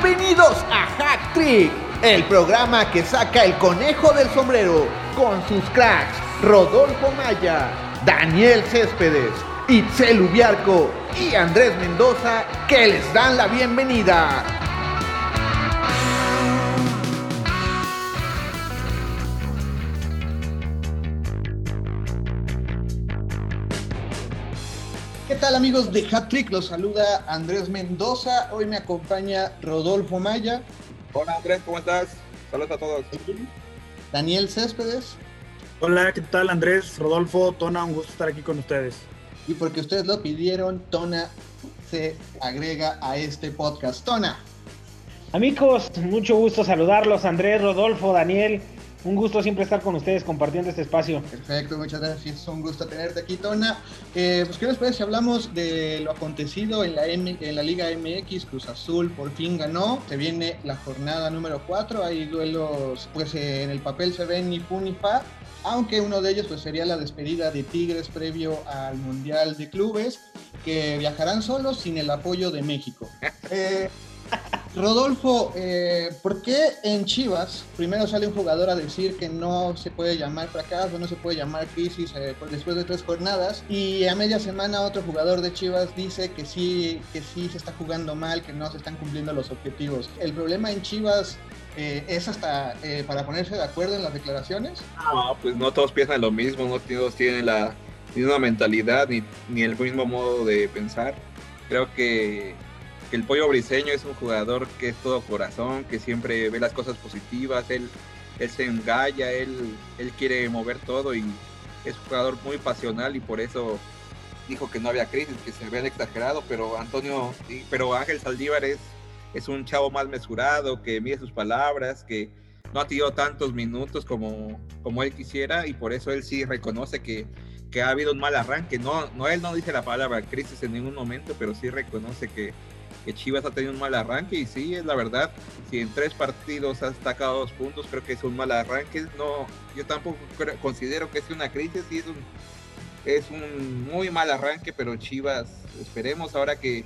Bienvenidos a Hack Trick, el programa que saca el conejo del sombrero con sus cracks Rodolfo Maya, Daniel Céspedes, Itzel Ubiarco y Andrés Mendoza que les dan la bienvenida. Tal amigos de Hat Trick? Los saluda Andrés Mendoza. Hoy me acompaña Rodolfo Maya. Hola Andrés, ¿cómo estás? Saludos a todos. Daniel Céspedes. Hola, ¿qué tal Andrés, Rodolfo, Tona? Un gusto estar aquí con ustedes. Y porque ustedes lo pidieron, Tona se agrega a este podcast. Tona. Amigos, mucho gusto saludarlos. Andrés, Rodolfo, Daniel. Un gusto siempre estar con ustedes compartiendo este espacio. Perfecto, muchas gracias. Es un gusto tenerte aquí, Tona. Eh, pues, ¿qué les parece si hablamos de lo acontecido en la, M, en la Liga MX? Cruz Azul por fin ganó. Se viene la jornada número 4. Hay duelos, pues eh, en el papel se ven ni fu ni fa. Aunque uno de ellos pues, sería la despedida de Tigres previo al Mundial de Clubes, que viajarán solos sin el apoyo de México. Eh, Rodolfo, eh, ¿por qué en Chivas primero sale un jugador a decir que no se puede llamar fracaso, no se puede llamar crisis eh, después de tres jornadas y a media semana otro jugador de Chivas dice que sí, que sí se está jugando mal, que no se están cumpliendo los objetivos? El problema en Chivas eh, es hasta para ponerse de acuerdo en las declaraciones. No, pues no todos piensan lo mismo, no todos tienen la misma mentalidad ni, ni el mismo modo de pensar. Creo que el pollo briseño es un jugador que es todo corazón, que siempre ve las cosas positivas, él, él se engalla, él, él quiere mover todo y es un jugador muy pasional y por eso dijo que no había crisis, que se había exagerado, pero Antonio, pero Ángel Saldívar es, es un chavo más mesurado, que mide sus palabras, que no ha tenido tantos minutos como, como él quisiera y por eso él sí reconoce que, que ha habido un mal arranque. No, no, él no dice la palabra crisis en ningún momento, pero sí reconoce que, que Chivas ha tenido un mal arranque y sí, es la verdad, si en tres partidos ha sacado dos puntos, creo que es un mal arranque. No, yo tampoco considero que es una crisis, sí es un, es un muy mal arranque, pero Chivas, esperemos ahora que,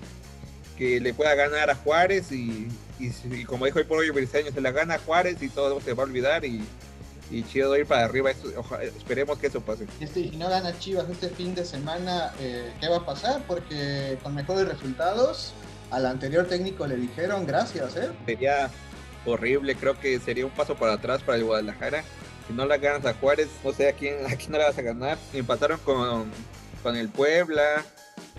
que le pueda ganar a Juárez y, y, y como dijo el pollo briseño, se la gana a Juárez y todo se va a olvidar y, y chido ir para arriba. Esperemos que eso pase. Este, si no gana Chivas este fin de semana, eh, ¿qué va a pasar? Porque con mejores resultados, al anterior técnico le dijeron gracias, ¿eh? Sería horrible, creo que sería un paso para atrás para el Guadalajara. Si no la ganas a Juárez, no sé a quién, a quién no la vas a ganar. Empataron con, con el Puebla,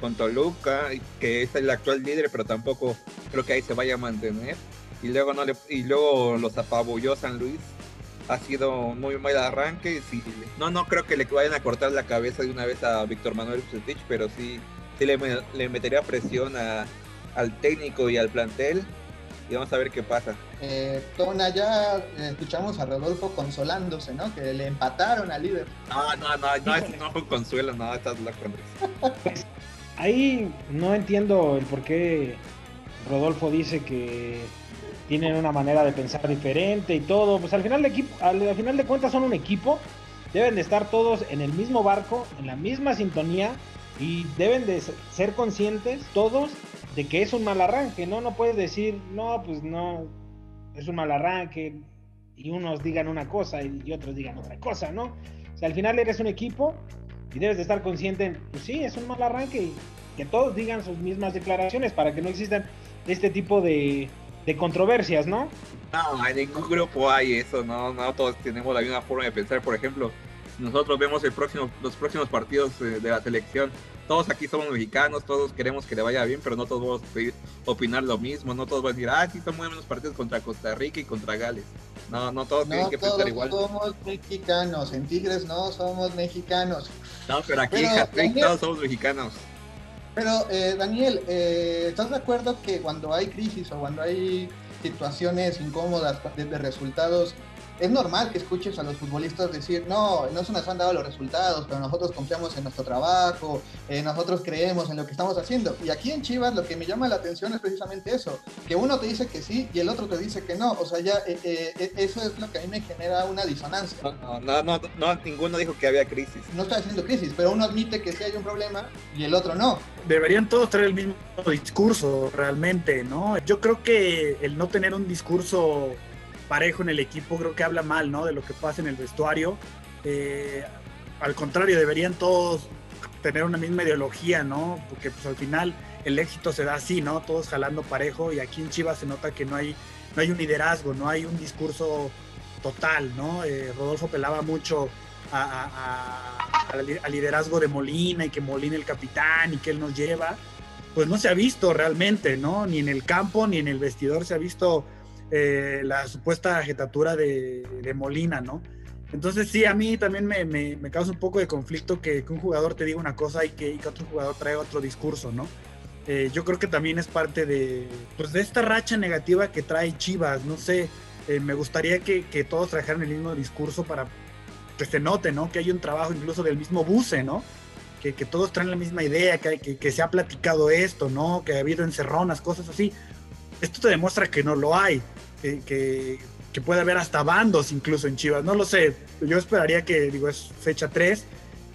con Toluca, que es el actual líder, pero tampoco creo que ahí se vaya a mantener. Y luego, no le, y luego los apabulló San Luis. Ha sido muy mal arranque. Sí, no, no creo que le vayan a cortar la cabeza de una vez a Víctor Manuel Bucetich, pero sí, sí le metería presión a, al técnico y al plantel y vamos a ver qué pasa. Eh, Tona, ya escuchamos a Rodolfo consolándose, ¿no? Que le empataron al líder. No, no, no, no, es, no consuelo, no, estás loco, Andrés. Ahí no entiendo el por qué Rodolfo dice que tienen una manera de pensar diferente y todo. Pues al final de equipo, al, al final de cuentas son un equipo, deben de estar todos en el mismo barco, en la misma sintonía y deben de ser conscientes todos de que es un mal arranque, ¿no? No puedes decir, no, pues no, es un mal arranque y unos digan una cosa y otros digan otra cosa, ¿no? O sea, al final eres un equipo y debes de estar consciente, pues sí, es un mal arranque y que todos digan sus mismas declaraciones para que no existan este tipo de, de controversias, ¿no? No, en ningún grupo hay eso, no, no todos tenemos la misma forma de pensar, por ejemplo, nosotros vemos el próximo, los próximos partidos de la selección todos aquí somos mexicanos, todos queremos que le vaya bien, pero no todos vamos a opinar lo mismo, no todos van a decir, ah, sí, son muy buenos partidos contra Costa Rica y contra Gales. No, no todos no tienen que pensar igual. Somos mexicanos, en Tigres no somos mexicanos. No, pero aquí pero, en todos somos mexicanos. Pero, eh, Daniel, eh, ¿estás de acuerdo que cuando hay crisis o cuando hay situaciones incómodas de, de resultados, es normal que escuches a los futbolistas decir, no, no se nos han dado los resultados, pero nosotros confiamos en nuestro trabajo, eh, nosotros creemos en lo que estamos haciendo. Y aquí en Chivas lo que me llama la atención es precisamente eso, que uno te dice que sí y el otro te dice que no. O sea, ya eh, eh, eso es lo que a mí me genera una disonancia. No, no, no, no, ninguno dijo que había crisis. No está haciendo crisis, pero uno admite que sí hay un problema y el otro no. Deberían todos traer el mismo discurso, realmente, ¿no? Yo creo que el no tener un discurso parejo en el equipo, creo que habla mal, ¿no? De lo que pasa en el vestuario. Eh, al contrario, deberían todos tener una misma ideología, ¿no? Porque pues al final el éxito se da así, ¿no? Todos jalando parejo y aquí en Chivas se nota que no hay, no hay un liderazgo, no hay un discurso total, ¿no? Eh, Rodolfo pelaba mucho al liderazgo de Molina y que Molina el capitán y que él nos lleva. Pues no se ha visto realmente, ¿no? Ni en el campo ni en el vestidor se ha visto eh, la supuesta jetatura de, Molina, ¿no? Entonces sí, a mí también me, causa un poco de conflicto que, un jugador te diga una cosa y que, otro jugador traiga otro discurso, ¿no? Eh, yo creo que también es parte de, pues, de esta racha negativa que trae Chivas, no sé, eh, me gustaría que, todos trajeran el mismo discurso para que se note, ¿no? Que hay un trabajo incluso del mismo buce, ¿no? Que, todos traen la misma idea, que, que, se ha platicado esto, ¿no? Que ha habido encerronas, cosas así. Esto te demuestra que no lo hay que, puede haber hasta bandos incluso en Chivas. No lo sé, yo esperaría que, digo, es fecha 3,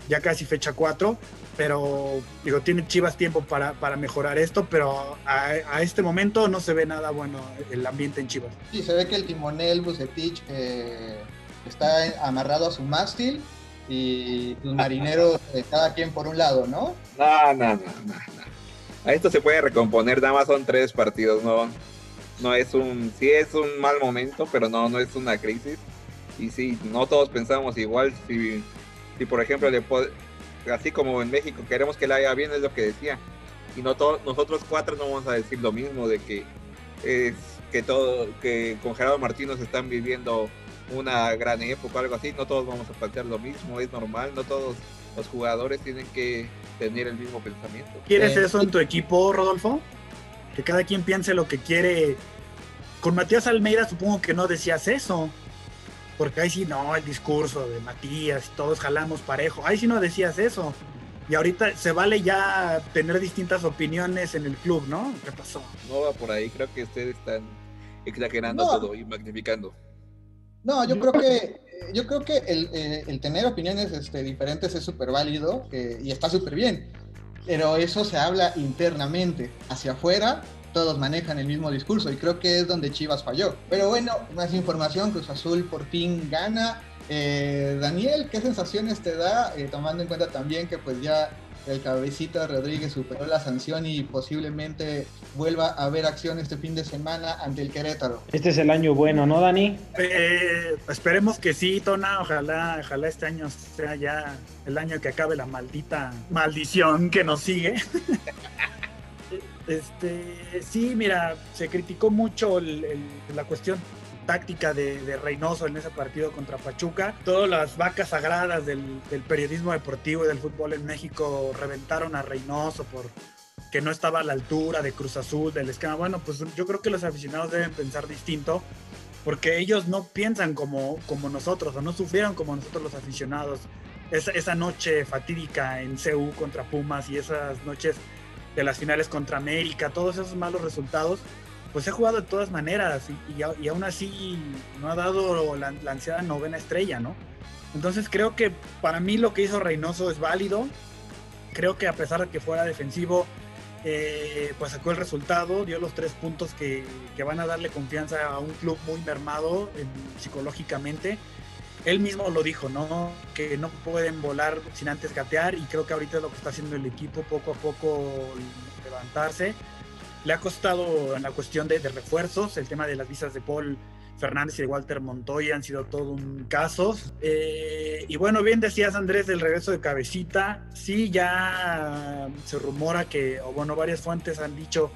ya casi fecha 4, pero digo, tiene Chivas tiempo para, mejorar esto, pero a, este momento no se ve nada bueno el ambiente en Chivas. Sí, se ve que el timonel Bucetich eh, está amarrado a su mástil y los marineros, eh, cada quien por un lado, ¿no? No, no, no, no. A esto se puede recomponer, nada más son tres partidos, ¿no? No es un, sí es un mal momento, pero no, no es una crisis. Y sí, no todos pensamos igual. Si, si por ejemplo, le así como en México queremos que le haya bien, es lo que decía. Y no todos, nosotros cuatro no vamos a decir lo mismo de que es que todo, que con Gerardo Martínez están viviendo una gran época o algo así, no todos vamos a plantear lo mismo, es normal, no todos los jugadores tienen que tener el mismo pensamiento. ¿Quieres eso en tu equipo, Rodolfo? Que cada quien piense lo que quiere. Con Matías Almeida supongo que no decías eso, porque ahí sí no, el discurso de Matías, todos jalamos parejo, ahí sí no decías eso. Y ahorita se vale ya tener distintas opiniones en el club, ¿no? ¿Qué pasó? No va por ahí, creo que ustedes están exagerando todo y magnificando. No, yo creo que yo creo que el, eh, tener opiniones este, diferentes es súper válido y está súper bien pero eso se habla internamente. Hacia afuera, todos manejan el mismo discurso y creo que es donde Chivas falló. Pero bueno, más información, Cruz Azul por fin gana. Eh, Daniel, ¿qué sensaciones te da? Eh, tomando en cuenta también que pues ya el cabecita Rodríguez superó la sanción y posiblemente vuelva a ver acción este fin de semana ante el Querétaro. Este es el año bueno, ¿no, Dani? Eh, esperemos que sí, Tona. Ojalá, ojalá este año sea ya el año que acabe la maldita maldición que nos sigue. este, sí, mira, se criticó mucho la cuestión táctica de, Reynoso en ese partido contra Pachuca. Todas las vacas sagradas del, periodismo deportivo y del fútbol en México reventaron a Reynoso por que no estaba a la altura de Cruz Azul, del esquema. Bueno, pues yo creo que los aficionados deben pensar distinto porque ellos no piensan como, como nosotros o no sufrieron como nosotros los aficionados. Esa, esa noche fatídica en CU contra Pumas y esas noches de las finales contra América, todos esos malos resultados pues he jugado de todas maneras y, y, aún así no ha dado la, ansiada novena estrella, ¿no? Entonces creo que para mí lo que hizo Reynoso es válido. Creo que a pesar de que fuera defensivo, eh, pues sacó el resultado, dio los tres puntos que, van a darle confianza a un club muy mermado psicológicamente. Él mismo lo dijo, ¿no? Que no pueden volar sin antes gatear y creo que ahorita es lo que está haciendo el equipo, poco a poco levantarse le ha costado en la cuestión de, refuerzos, el tema de las visas de Paul Fernández y de Walter Montoya han sido todo un caso. Eh, y bueno, bien decías Andrés del regreso de Cabecita, sí ya se rumora que, o bueno, varias fuentes han dicho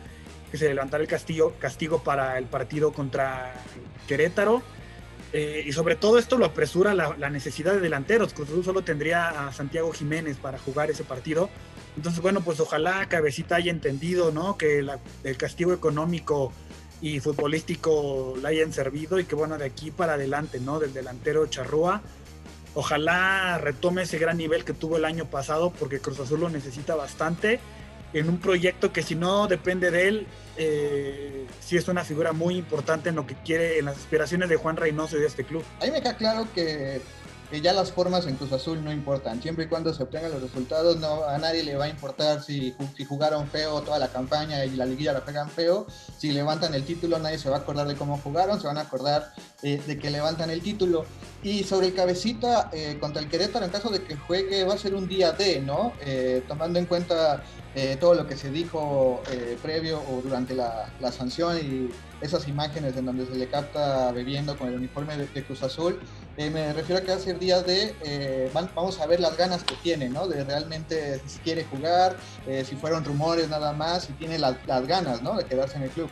que se levantará el castigo, castigo para el partido contra Querétaro. Eh, y sobre todo esto lo apresura la, necesidad de delanteros. Cruz solo tendría a Santiago Jiménez para jugar ese partido entonces, bueno, pues ojalá Cabecita haya entendido, ¿no? Que el castigo económico y futbolístico le hayan servido y que bueno, de aquí para adelante, ¿no? Del delantero Charrúa. Ojalá retome ese gran nivel que tuvo el año pasado porque Cruz Azul lo necesita bastante en un proyecto que si no depende de él, eh, sí es una figura muy importante en lo que quiere, en las aspiraciones de Juan Reynoso y de este club. A mí me queda claro que que ya las formas en Cruz Azul no importan. Siempre y cuando se obtengan los resultados, no a nadie le va a importar si, si jugaron feo toda la campaña y la liguilla la pegan feo. Si levantan el título, nadie se va a acordar de cómo jugaron, se van a acordar eh, de que levantan el título. Y sobre el cabecita eh, contra el Querétaro, en caso de que juegue, va a ser un día D, ¿no? Eh, tomando en cuenta todo lo que se dijo previo o durante la, la sanción y esas imágenes en donde se le capta bebiendo con el uniforme de, Cruz Azul. Eh, me refiero a que va a ser de, eh, vamos a ver las ganas que tiene, ¿no? De realmente si quiere jugar, eh, si fueron rumores nada más, si tiene las ganas, ¿no? De quedarse en el club.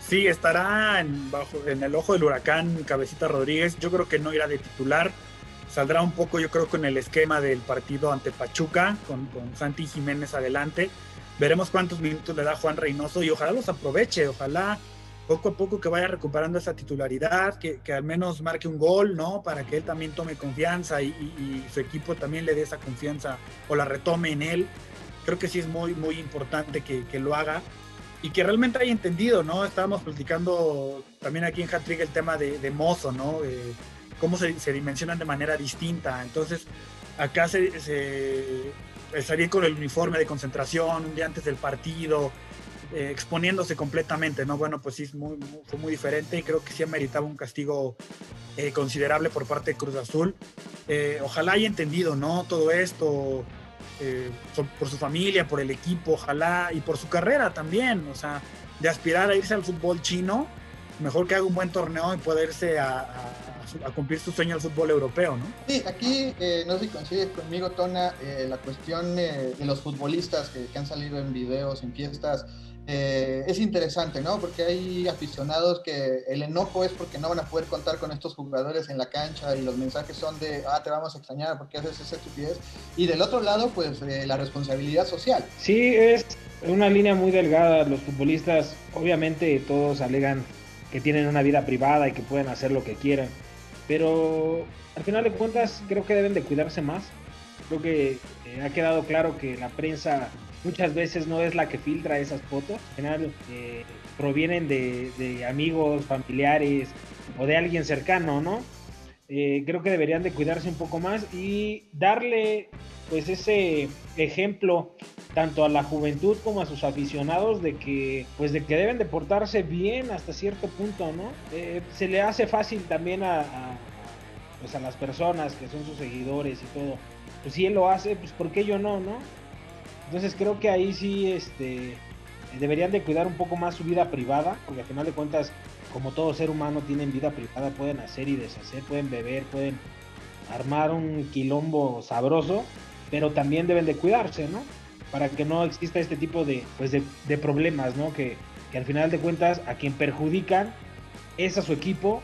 Sí, estará en, bajo, en el ojo del huracán Cabecita Rodríguez. Yo creo que no irá de titular. Saldrá un poco, yo creo, con el esquema del partido ante Pachuca, con, con Santi Jiménez adelante. Veremos cuántos minutos le da Juan Reynoso y ojalá los aproveche. Ojalá poco a poco que vaya recuperando esa titularidad, que, que, al menos marque un gol, ¿no? Para que él también tome confianza y, su equipo también le dé esa confianza o la retome en él. Creo que sí es muy, muy importante que, que lo haga y que realmente haya entendido, ¿no? Estábamos platicando también aquí en Hattrick el tema de, de Mozo, ¿no? cómo se, se, dimensionan de manera distinta. Entonces, acá se, se con el uniforme de concentración un día antes del partido, eh, exponiéndose completamente, ¿no? Bueno, pues sí, muy, fue muy diferente y creo que sí meritaba un castigo eh, considerable por parte de Cruz Azul. Eh, ojalá haya entendido, ¿no? Todo esto por su familia, por el equipo, ojalá, y por su carrera también, o sea, de aspirar a irse al fútbol chino, mejor que haga un buen torneo y pueda irse a, cumplir su sueño al fútbol europeo, ¿no? Sí, aquí no sé si coincides conmigo, Tona, la cuestión de los futbolistas que, que, han salido en videos, en fiestas, eh, es interesante, ¿no? Porque hay aficionados que el enojo es porque no van a poder contar con estos jugadores en la cancha y los mensajes son de, ah, te vamos a extrañar porque haces esa estupidez. Y del otro lado, pues eh, la responsabilidad social. Sí, es una línea muy delgada. Los futbolistas, obviamente, todos alegan que tienen una vida privada y que pueden hacer lo que quieran. Pero al final de cuentas, creo que deben de cuidarse más. Creo que eh, ha quedado claro que la prensa muchas veces no es la que filtra esas fotos, en general eh, provienen de, amigos, familiares o de alguien cercano, ¿no? Eh, creo que deberían de cuidarse un poco más y darle pues ese ejemplo tanto a la juventud como a sus aficionados de que pues de que deben de portarse bien hasta cierto punto, ¿no? Eh, se le hace fácil también a, pues a las personas que son sus seguidores y todo. Pues si él lo hace, pues ¿por qué yo no, no? Entonces creo que ahí sí este, deberían de cuidar un poco más su vida privada, porque al final de cuentas, como todo ser humano tienen vida privada, pueden hacer y deshacer, pueden beber, pueden armar un quilombo sabroso, pero también deben de cuidarse, ¿no? Para que no exista este tipo de, pues de, problemas, ¿no? Que, que al final de cuentas a quien perjudican es a su equipo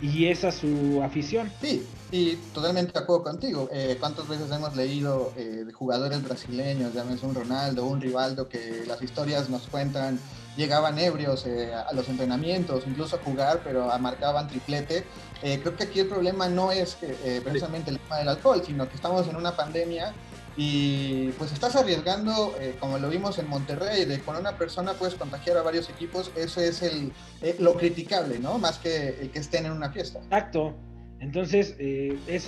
y esa es su afición. Sí, y totalmente de acuerdo contigo. Eh, ¿Cuántas veces hemos leído eh, de jugadores brasileños, llámese un Ronaldo, un Rivaldo, que las historias nos cuentan, llegaban ebrios eh, a los entrenamientos, incluso a jugar, pero marcaban triplete? creo que aquí el problema no es precisamente el tema del alcohol, sino que estamos en una pandemia y pues estás arriesgando, eh, como lo vimos en Monterrey, de con una persona puedes contagiar a varios equipos, eso es el, eh, lo criticable, ¿no? Más que que estén en una fiesta. Exacto. Entonces, eh, es,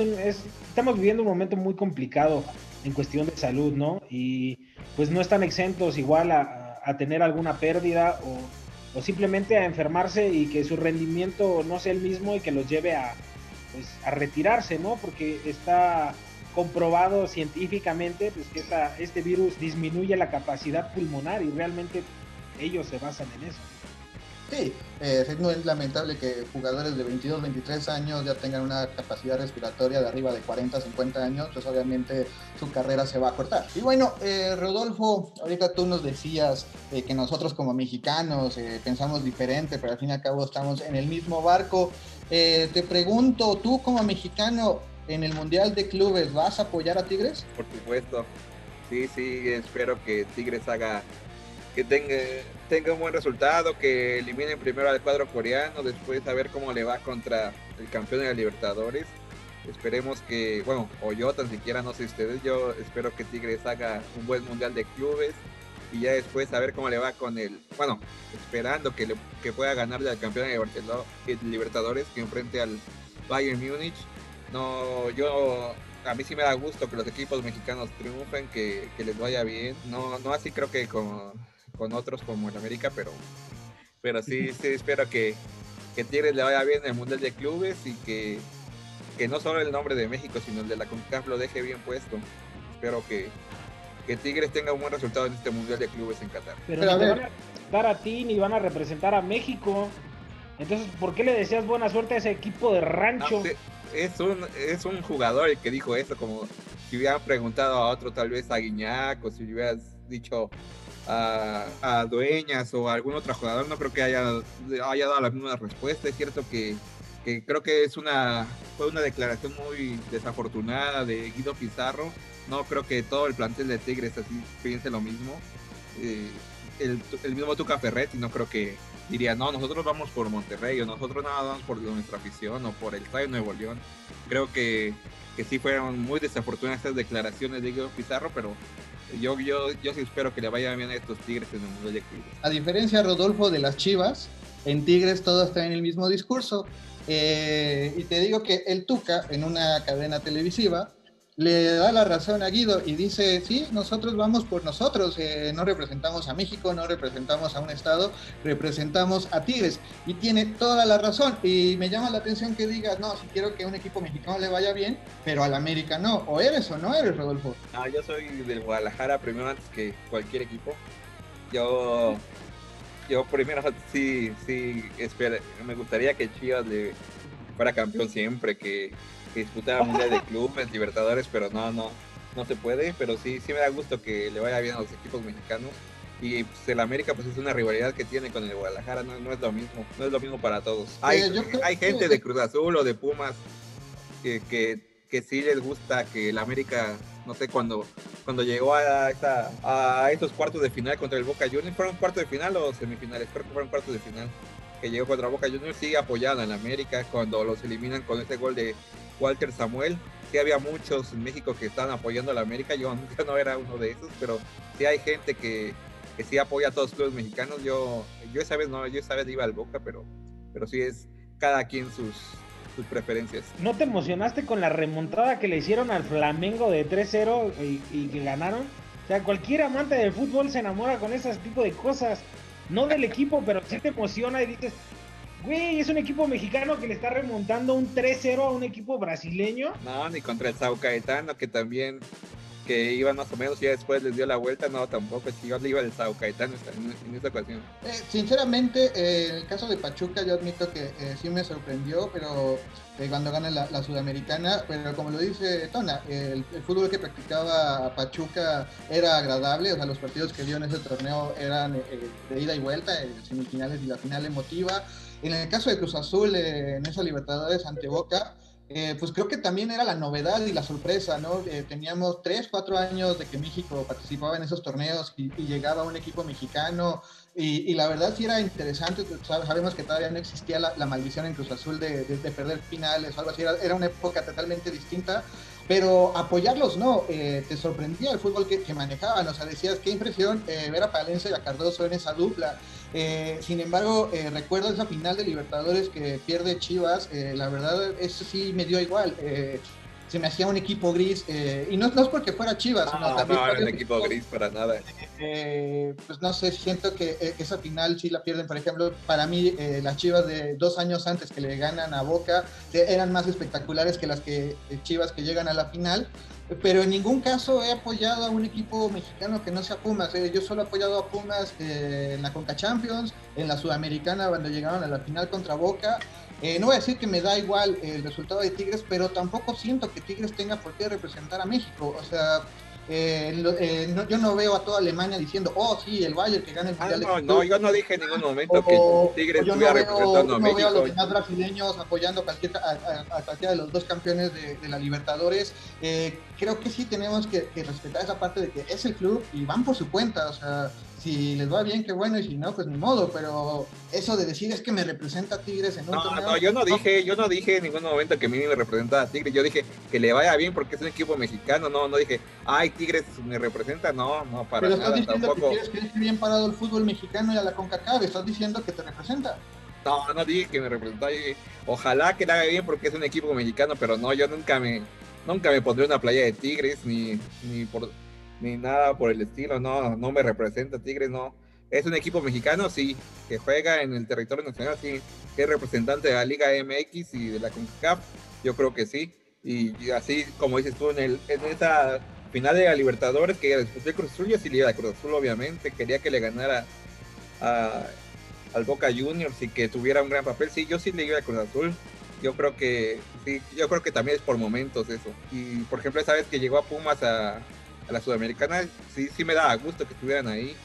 estamos viviendo un momento muy complicado en cuestión de salud, ¿no? Y pues no están exentos igual a, a tener alguna pérdida o, o, simplemente a enfermarse y que su rendimiento no sea el mismo y que los lleve a, pues, a retirarse, ¿no? Porque está comprobado científicamente pues, que este virus disminuye la capacidad pulmonar y realmente ellos se basan en eso. Sí, eh, es lamentable que jugadores de 22, 23 años ya tengan una capacidad respiratoria de arriba de 40, 50 años, pues obviamente su carrera se va a cortar. Y bueno, eh, Rodolfo, ahorita tú nos decías eh, que nosotros como mexicanos pensamos diferente, pero al fin y al cabo estamos en el mismo barco. te pregunto, tú como mexicano, en el Mundial de Clubes, ¿vas a apoyar a Tigres? Por supuesto. Sí, sí, espero que Tigres haga que tenga, tenga un buen resultado, que eliminen primero al cuadro coreano, después a ver cómo le va contra el campeón de la Libertadores. Esperemos que, bueno, o yo tan siquiera, no sé ustedes, yo espero que Tigres haga un buen mundial de clubes y ya después a ver cómo le va con el, bueno, esperando que, que pueda ganarle al campeón de Libertadores que enfrente al Bayern Múnich. No, yo a mí sí me da gusto que los equipos mexicanos triunfen, que, les vaya bien. No, no así creo que con, con otros como el América, pero, pero sí, sí espero que, que Tigres le vaya bien en el Mundial de Clubes y que, que no solo el nombre de México, sino el de la CONCACAF lo deje bien puesto. Espero que, que Tigres tenga un buen resultado en este Mundial de Clubes en Qatar. Pero, van a representar a ti ni van a representar a México. Entonces, ¿por qué le deseas buena suerte a ese equipo de rancho? es, un, es un jugador el que dijo eso, como si hubieran preguntado a otro, tal vez a Guiñac, o si hubieras dicho a, Dueñas o a algún otro jugador, no creo que haya, haya dado la misma respuesta. Es cierto que, creo que es una, fue una declaración muy desafortunada de Guido Pizarro. No creo que todo el plantel de Tigres así piense lo mismo. Eh, el, el, mismo Tuca Ferretti no creo que diría, no, nosotros vamos por Monterrey o nosotros nada vamos por nuestra afición o por el Estadio Nuevo León. Creo que, que sí fueron muy desafortunadas estas declaraciones de Guido Pizarro, pero yo, yo, yo sí espero que le vaya bien a estos Tigres en el Mundial de A diferencia, Rodolfo, de las Chivas, en Tigres todos traen el mismo discurso. Eh, y te digo que el Tuca, en una cadena televisiva, le da la razón a Guido y dice, sí, nosotros vamos por nosotros, eh, no representamos a México, no representamos a un estado, representamos a Tigres. Y tiene toda la razón. Y me llama la atención que digas, no, si quiero que un equipo mexicano le vaya bien, pero al América no. ¿O eres o no eres, Rodolfo? No, yo soy del Guadalajara primero antes que cualquier equipo. Yo, yo primero sí, sí, espera, me gustaría que Chivas le fuera campeón siempre, que que disputara Mundial de Clubes, Libertadores, pero no, no, no se puede. Pero sí, sí me da gusto que le vaya bien a los equipos mexicanos. Y pues, el América pues es una rivalidad que tiene con el Guadalajara, no, no es lo mismo, no es lo mismo para todos. Hay, hay gente de Cruz Azul o de Pumas que, que, que, sí les gusta que el América, no sé, cuando, cuando llegó a, esta, a estos cuartos de final contra el Boca Juniors, ¿fueron cuartos de final o semifinales? Creo que fueron cuartos de final que llegó contra Boca Juniors sigue apoyado en América cuando los eliminan con ese gol de Walter Samuel. Sí había muchos en México que estaban apoyando a la América, yo, no era uno de esos, pero sí hay gente que, que sí apoya a todos los clubes mexicanos. Yo, yo esa vez no, yo esa vez iba al Boca, pero, pero sí es cada quien sus, sus preferencias. ¿No te emocionaste con la remontada que le hicieron al Flamengo de 3-0 y, que ganaron? O sea, cualquier amante del fútbol se enamora con ese tipo de cosas. No del equipo, pero sí te emociona y dices, Güey, es un equipo mexicano que le está remontando un 3-0 a un equipo brasileño. No, ni contra el Sao Caetano, que también que iban más o menos y ya después les dio la vuelta, no, tampoco, si yo le iba del Sao Caetano en, esta ocasión. Eh, sinceramente, eh, el caso de Pachuca yo admito que eh, sí me sorprendió, pero cuando gana la, Sudamericana, pero como lo dice Tona, el, el, fútbol que practicaba Pachuca era agradable, o sea, los partidos que dio en ese torneo eran de ida y vuelta, semifinales y la final emotiva. En el caso de Cruz Azul, eh, en esa Libertadores ante Boca, eh, pues creo que también era la novedad y la sorpresa, ¿no? Eh, teníamos tres, cuatro años de que México participaba en esos torneos y, llegaba un equipo mexicano y, la verdad sí era interesante, sabemos que todavía no existía la, maldición en Cruz Azul de, perder finales o algo así, era, una época totalmente distinta, pero apoyarlos no, te sorprendía el fútbol que, manejaban, o sea, decías, qué impresión ver a Palencia y a Cardoso en esa dupla, eh, sin embargo, eh, recuerdo esa final de Libertadores que pierde Chivas, eh, la verdad, eso sí me dio igual. Se me hacía un equipo gris, y no, no, es porque fuera Chivas, no, no, no era un equipo gris para nada. pues no sé, siento que esa final sí la pierden, por ejemplo, para mí las Chivas de dos años antes que le ganan a Boca eran más espectaculares que las que Chivas que llegan a la final pero en ningún caso he apoyado a un equipo mexicano que no sea Pumas. Eh. Yo solo he apoyado a Pumas eh, en la Conca Champions, en la Sudamericana cuando llegaron a la final contra Boca. Eh, no voy a decir que me da igual el resultado de Tigres, pero tampoco siento que Tigres tenga por qué representar a México. O sea, eh, eh, no, yo no veo a toda Alemania diciendo, oh, sí, el Bayern que gana el ah, Mundial. no, yo no dije en ningún momento que Tigres estuviera representando a México. No veo a los demás brasileños apoyando a, cualquiera de los dos campeones de, la Libertadores. Eh, creo que sí tenemos que, respetar esa parte de que es el club y van por su cuenta. O sea, Si les va bien, qué bueno, y si no, pues ni modo, pero eso de decir es que me representa a Tigres en un No, torneo. no, yo no dije, yo no dije en ningún momento que a mí me representaba a Tigres, yo dije que le vaya bien porque es un equipo mexicano, no, no dije, ay, Tigres me representa, no, no, para Pero estás nada, diciendo tampoco. que quieres que bien parado el fútbol mexicano y a la CONCACAF, estás diciendo que te representa. No, no dije que me representaba, ojalá que le haga bien porque es un equipo mexicano, pero no, yo nunca me, nunca me pondré una playa de Tigres, ni, ni por, ni nada por el estilo, no, no me representa Tigres, no. Es un equipo mexicano, sí, que juega en el territorio nacional, sí, que es representante de la Liga MX y de la CONCACAF, yo creo que sí. Y, así, como dices tú, en, el, en esa final de la Libertadores que disputó el Cruz Azul, yo sí le iba a Cruz Azul, obviamente, quería que le ganara a, al Boca Juniors y que tuviera un gran papel, sí, yo sí le iba a Cruz Azul. Yo creo que sí, yo creo que también es por momentos eso. Y por ejemplo, esa vez que llegó a Pumas a, a la Sudamericana, sí, sí me daba gusto que estuvieran ahí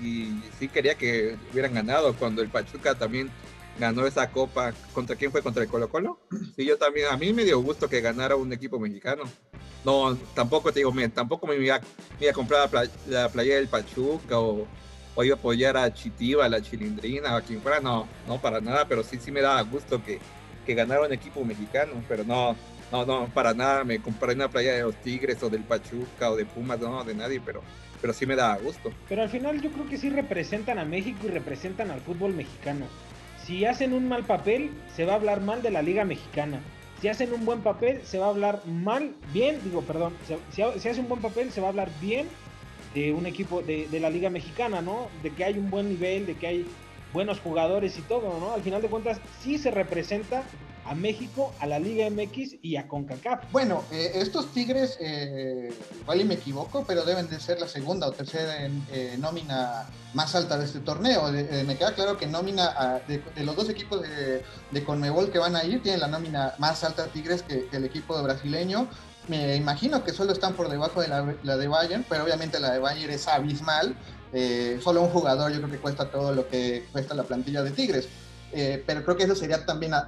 y sí quería que hubieran ganado cuando el Pachuca también ganó esa copa. ¿Contra quién fue? ¿Contra el Colo Colo? Sí, yo también, a mí me dio gusto que ganara un equipo mexicano. No, tampoco te digo, tampoco me iba, me iba a comprar la, play, la playa del Pachuca o, iba a apoyar a Chitiba, a la Chilindrina, a quien fuera, no, no para nada, pero sí, sí me daba gusto que, que ganara un equipo mexicano, pero no, no, no, para nada me compré una playa de los Tigres o del Pachuca o de Pumas, no, de nadie, pero pero sí me da gusto. Pero al final yo creo que sí representan a México y representan al fútbol mexicano. Si hacen un mal papel, se va a hablar mal de la Liga Mexicana. Si hacen un buen papel, se va a hablar mal, bien, digo, perdón, si, si hace un buen papel, se va a hablar bien de un equipo de, de, la Liga Mexicana, ¿no? De que hay un buen nivel, de que hay buenos jugadores y todo, ¿no? Al final de cuentas, sí se representa a México, a la Liga MX y a CONCACAF. Bueno, eh, estos Tigres, eh, igual y me equivoco, pero deben de ser la segunda o tercera eh, nómina más alta de este torneo. me queda claro que nómina a, de, de, los dos equipos de, Conmebol que van a ir, tienen la nómina más alta Tigres que, el equipo brasileño. Me imagino que solo están por debajo de la, la de Bayern, pero obviamente la de Bayern es abismal. Eh, solo un jugador yo creo que cuesta todo lo que cuesta la plantilla de Tigres. Eh, pero creo que eso sería también a,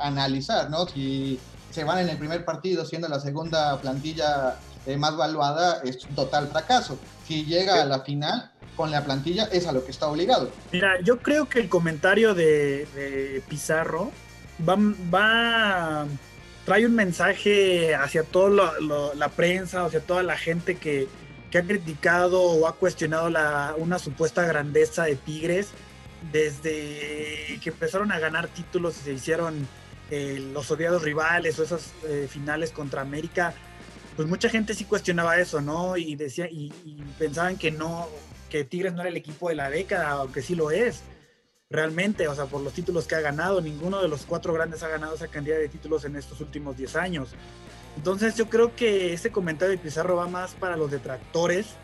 analizar, ¿no? Si se van en el primer partido siendo la segunda plantilla eh, más valuada, es un total fracaso. Si llega a la final con la plantilla, es a lo que está obligado. Mira, yo creo que el comentario de, de Pizarro va, va, trae un mensaje hacia toda la prensa, hacia toda la gente que, que ha criticado o ha cuestionado la, una supuesta grandeza de Tigres desde que empezaron a ganar títulos y se hicieron eh, los odiados rivales o esas eh, finales contra América, pues mucha gente sí cuestionaba eso, ¿no? Y decía y, pensaban que no, que Tigres no era el equipo de la década, aunque sí lo es. Realmente, o sea, por los títulos que ha ganado, ninguno de los cuatro grandes ha ganado esa cantidad de títulos en estos últimos 10 años. Entonces yo creo que ese comentario de Pizarro va más para los detractores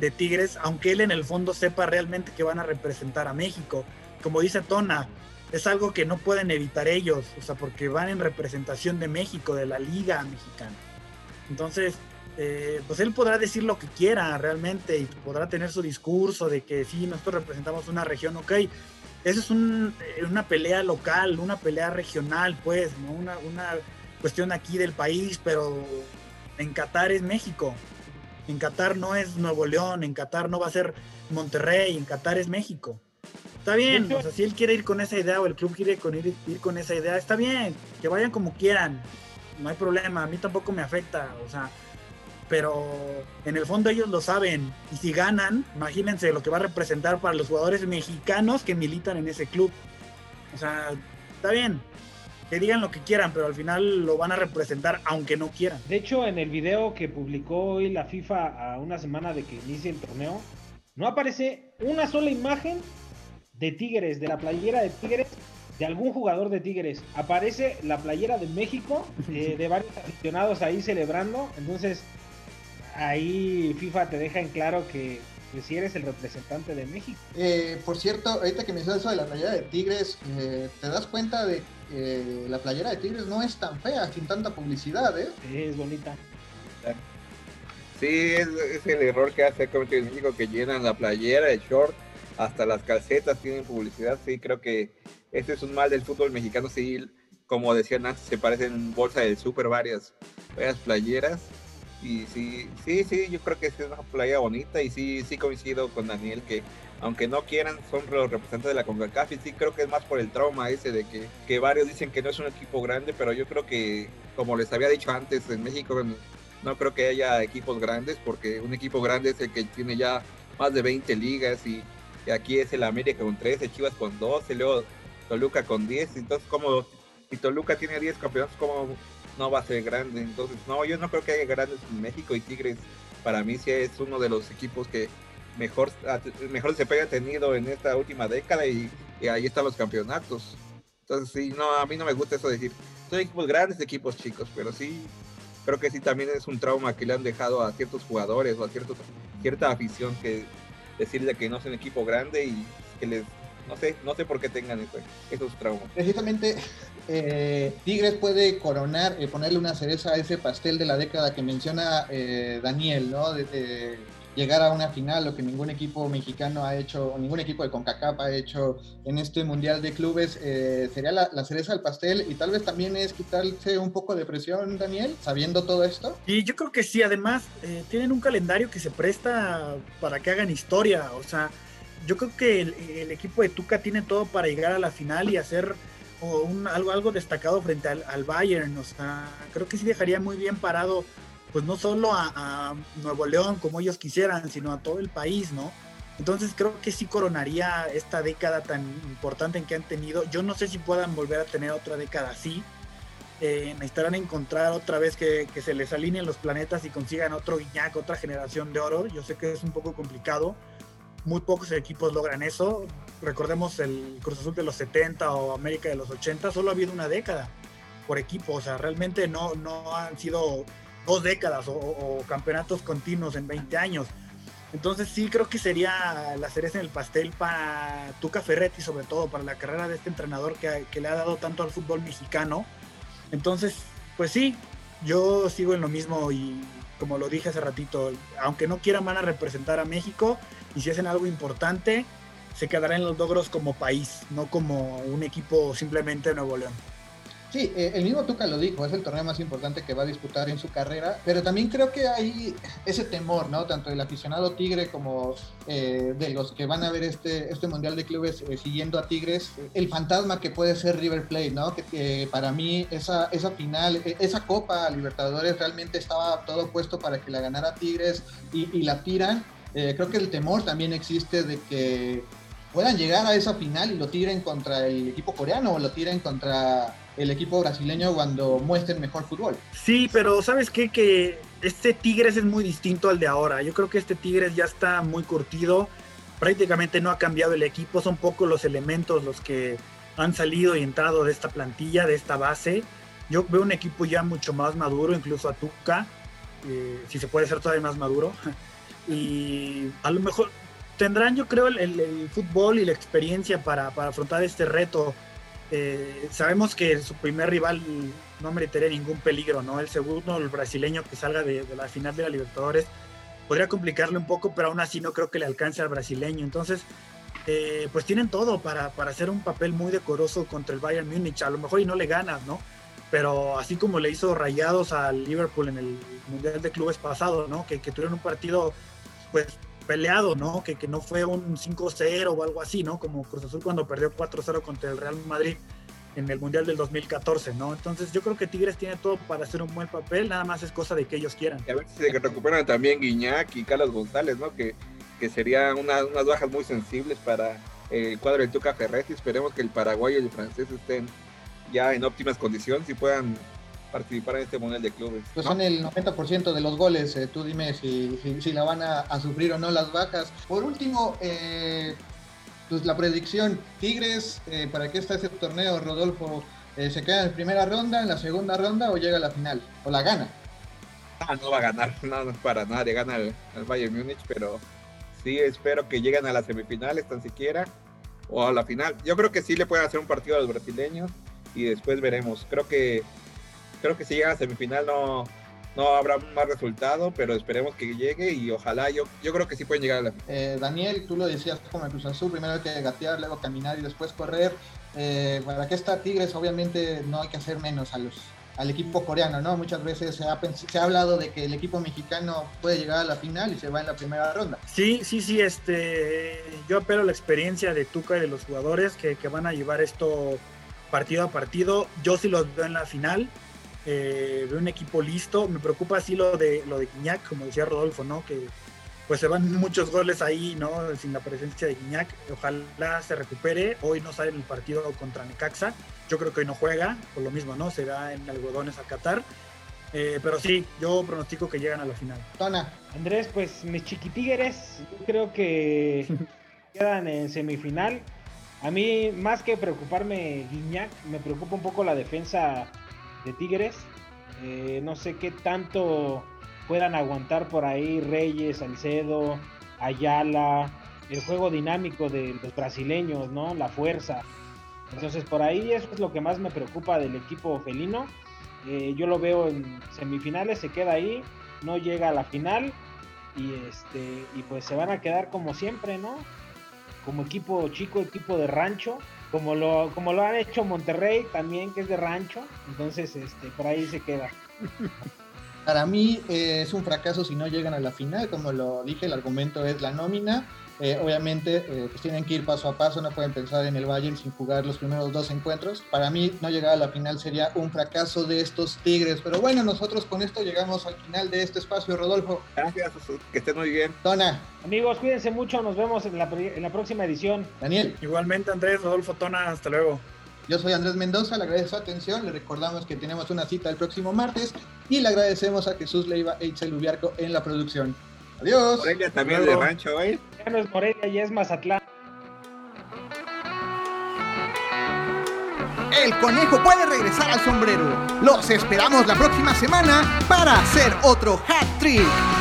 de Tigres, aunque él en el fondo sepa realmente que van a representar a México. Como dice Tona, es algo que no pueden evitar ellos, o sea, porque van en representación de México, de la liga mexicana. Entonces, eh, pues él podrá decir lo que quiera realmente y podrá tener su discurso de que sí, nosotros representamos una región, ok. Eso es un, una pelea local, una pelea regional, pues. Una, una cuestión aquí del país, pero en Qatar es México. En Qatar no es Nuevo León, en Qatar no va a ser Monterrey, en Qatar es México. Está bien, o sea, si él quiere ir con esa idea o el club quiere con ir, ir, con esa idea, está bien, que vayan como quieran, no hay problema, a mí tampoco me afecta, o sea, pero en el fondo ellos lo saben y si ganan, imagínense lo que va a representar para los jugadores mexicanos que militan en ese club. O sea, está bien, que digan lo que quieran, pero al final lo van a representar aunque no quieran. De hecho, en el video que publicó hoy la FIFA a una semana de que inicie el torneo, no aparece una sola imagen de Tigres, de la playera de Tigres, de algún jugador de Tigres. Aparece la playera de México, eh, de varios aficionados ahí celebrando. Entonces, ahí FIFA te deja en claro que pues, si eres el representante de México. Eh, por cierto, ahorita que me hizo eso de la playera de Tigres, eh, te das cuenta de que la playera de Tigres no es tan fea, sin tanta publicidad, ¿eh? Sí, es bonita. Sí, es, es el error que hace Comité de México que llenan la playera, el short, hasta las calcetas tienen publicidad. Sí, creo que ese es un mal del fútbol mexicano. Sí, como decían antes, se parecen bolsa del súper varias, varias playeras. Y sí, sí, sí, yo creo que es una playa bonita y sí, sí coincido con Daniel que aunque no quieran, son los representantes de la CONCACAF y sí creo que es más por el trauma ese de que, que varios dicen que no es un equipo grande, pero yo creo que, como les había dicho antes, en México no creo que haya equipos grandes porque un equipo grande es el que tiene ya más de 20 ligas y, aquí es el América con 13, Chivas con 12, luego Toluca con 10, entonces como si Toluca tiene 10 campeonatos, ¿cómo no va a ser grande? Entonces, no, yo no creo que haya grandes en México y Tigres para mí sí es uno de los equipos que mejor, mejor se haya tenido en esta última década y, ahí están los campeonatos. Entonces, sí, no, a mí no me gusta eso de decir, son equipos grandes, equipos chicos, pero sí, creo que sí también es un trauma que le han dejado a ciertos jugadores o a ciertos, cierta afición que decirle que no es un equipo grande y que les no sé, no sé por qué tengan esos traumas. Precisamente eh, Tigres puede coronar, eh, ponerle una cereza a ese pastel de la década que menciona eh, Daniel, ¿no? de, llegar a una final, lo que ningún equipo mexicano ha hecho, o ningún equipo de CONCACAF ha hecho en este Mundial de Clubes, eh, sería la, cereza del pastel y tal vez también es quitarse un poco de presión, Daniel, sabiendo todo esto. Y yo creo que sí, además eh, tienen un calendario que se presta para que hagan historia, o sea, yo creo que el, equipo de Tuca tiene todo para llegar a la final y hacer algo, algo destacado frente al, al Bayern, o sea, creo que sí dejaría muy bien parado pues no solo a, Nuevo León como ellos quisieran, sino a todo el país, ¿no? Entonces creo que sí coronaría esta década tan importante en que han tenido. Yo no sé si puedan volver a tener otra década así. Eh, necesitarán encontrar otra vez que, se les alineen los planetas y consigan otro Guiñac, otra generación de oro. Yo sé que es un poco complicado. Muy pocos equipos logran eso. Recordemos el Cruz Azul de los 70 o América de los 80. Solo ha habido una década por equipo. O sea, realmente no, no han sido dos décadas o, campeonatos continuos en 20 años. Entonces sí creo que sería la cereza en el pastel para Tuca Ferretti, sobre todo para la carrera de este entrenador que, que, le ha dado tanto al fútbol mexicano. Entonces, pues sí, yo sigo en lo mismo y como lo dije hace ratito, aunque no quieran van a representar a México y si hacen algo importante, se quedará en los logros como país, no como un equipo simplemente de Nuevo León. Sí, eh, el mismo Tuca lo dijo, es el torneo más importante que va a disputar en su carrera, pero también creo que hay ese temor, ¿no? Tanto del aficionado Tigre como eh, de los que van a ver este, este Mundial de Clubes eh, siguiendo a Tigres, el fantasma que puede ser River Plate, ¿no? Que, para mí esa, esa final, e, esa Copa Libertadores realmente estaba todo puesto para que la ganara Tigres y, y la tiran. Creo que el temor también existe de que puedan llegar a esa final y lo tiren contra el equipo coreano o lo tiren contra el equipo brasileño cuando muestren mejor fútbol. Sí, pero ¿sabes qué? Que este Tigres es muy distinto al de ahora. Yo creo que este Tigres ya está muy curtido. Prácticamente no ha cambiado el equipo. Son pocos los elementos los que han salido y entrado de esta plantilla, de esta base. Yo veo un equipo ya mucho más maduro, incluso a Tuca, eh, si se puede ser todavía más maduro. Y a lo mejor tendrán, yo creo, el, fútbol y la experiencia para, para afrontar este reto eh, sabemos que su primer rival no merecería ningún peligro, ¿no? El segundo, el brasileño que salga de, la final de la Libertadores, podría complicarle un poco, pero aún así no creo que le alcance al brasileño. Entonces, eh, pues tienen todo para, para, hacer un papel muy decoroso contra el Bayern Múnich. A lo mejor y no le ganas, ¿no? Pero así como le hizo rayados al Liverpool en el Mundial de Clubes pasado, ¿no? Que, que tuvieron un partido, pues peleado, ¿no? Que, que no fue un 5-0 o algo así, ¿no? Como Cruz Azul cuando perdió 4-0 contra el Real Madrid en el Mundial del 2014, ¿no? Entonces yo creo que Tigres tiene todo para hacer un buen papel, nada más es cosa de que ellos quieran. Y a ver si se recuperan también Guiñac y Carlos González, ¿no? Que, que serían unas bajas muy sensibles para el cuadro de Tuca Ferretti. Esperemos que el paraguayo y el francés estén ya en óptimas condiciones y puedan participar en este Mundial de Clubes. Pues son el 90% de los goles, eh, tú dime si, si, la van a, sufrir o no las bajas. Por último, eh, pues la predicción, Tigres, eh, ¿para qué está ese torneo, Rodolfo? ¿Se queda en primera ronda, en la segunda ronda o llega a la final? ¿O la gana? Ah, no va a ganar, no, para nadie, gana el, Bayern Múnich, pero sí espero que lleguen a las semifinales tan siquiera o a la final. Yo creo que sí le pueden hacer un partido a los brasileños y después veremos. Creo que creo que si llega a semifinal no, no habrá más resultado, pero esperemos que llegue y ojalá yo, yo creo que sí pueden llegar a la final. Eh, Daniel, tú lo decías como el Cruz Azul, primero hay que gatear, luego caminar y después correr. Eh, para que está Tigres, obviamente no hay que hacer menos a los al equipo coreano, ¿no? Muchas veces se ha, se ha, hablado de que el equipo mexicano puede llegar a la final y se va en la primera ronda. Sí, sí, sí, este, yo apelo a la experiencia de Tuca y de los jugadores que, que van a llevar esto partido a partido. Yo sí los veo en la final, eh, veo un equipo listo. Me preocupa así lo de, lo de Guiñac, como decía Rodolfo, ¿no? Que pues se van muchos goles ahí, ¿no? Sin la presencia de Guiñac. Ojalá se recupere. Hoy no sale en el partido contra Necaxa. Yo creo que hoy no juega, por lo mismo, ¿no? Se da en algodones a Qatar. Eh, pero sí, yo pronostico que llegan a la final. Tona. Andrés, pues mis chiquitigres, yo creo que quedan en semifinal. A mí, más que preocuparme Guiñac, me preocupa un poco la defensa de Tigres. Eh, no sé qué tanto puedan aguantar por ahí Reyes, Salcedo, Ayala, el juego dinámico de los brasileños, ¿no? La fuerza. Entonces por ahí eso es lo que más me preocupa del equipo felino. Eh, yo lo veo en semifinales, se queda ahí, no llega a la final y este y pues se van a quedar como siempre, ¿no? Como equipo chico, equipo de rancho, como lo como lo han hecho Monterrey también que es de rancho, entonces este por ahí se queda. Para mí eh, es un fracaso si no llegan a la final, como lo dije, el argumento es la nómina. Eh, obviamente eh, pues tienen que ir paso a paso, no pueden pensar en el Bayern sin jugar los primeros dos encuentros. Para mí no llegar a la final sería un fracaso de estos Tigres. Pero bueno, nosotros con esto llegamos al final de este espacio, Rodolfo. Gracias, que estén muy bien. Tona. Amigos, cuídense mucho, nos vemos en la, en la próxima edición. Daniel. Igualmente Andrés, Rodolfo, Tona, hasta luego. Yo soy Andrés Mendoza, le agradezco su atención, le recordamos que tenemos una cita el próximo martes y le agradecemos a Jesús Leiva e Itzel Ubiarco en la producción. Adiós. Morelia también de rancho, ¿eh? Ya no es Morelia, ya es Mazatlán. El conejo puede regresar al sombrero. Los esperamos la próxima semana para hacer otro hat trick.